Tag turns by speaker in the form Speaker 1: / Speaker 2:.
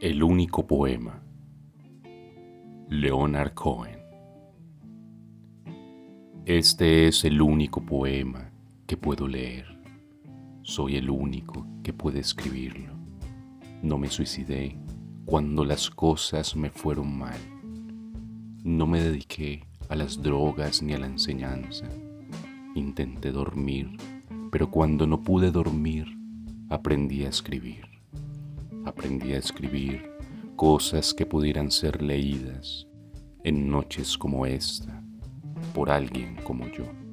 Speaker 1: El único poema. Leonard Cohen. Este es el único poema que puedo leer. Soy el único que puede escribirlo. No me suicidé cuando las cosas me fueron mal. No me dediqué a las drogas ni a la enseñanza. Intenté dormir, pero cuando no pude dormir, aprendí a escribir aprendí a escribir cosas que pudieran ser leídas en noches como esta por alguien como yo.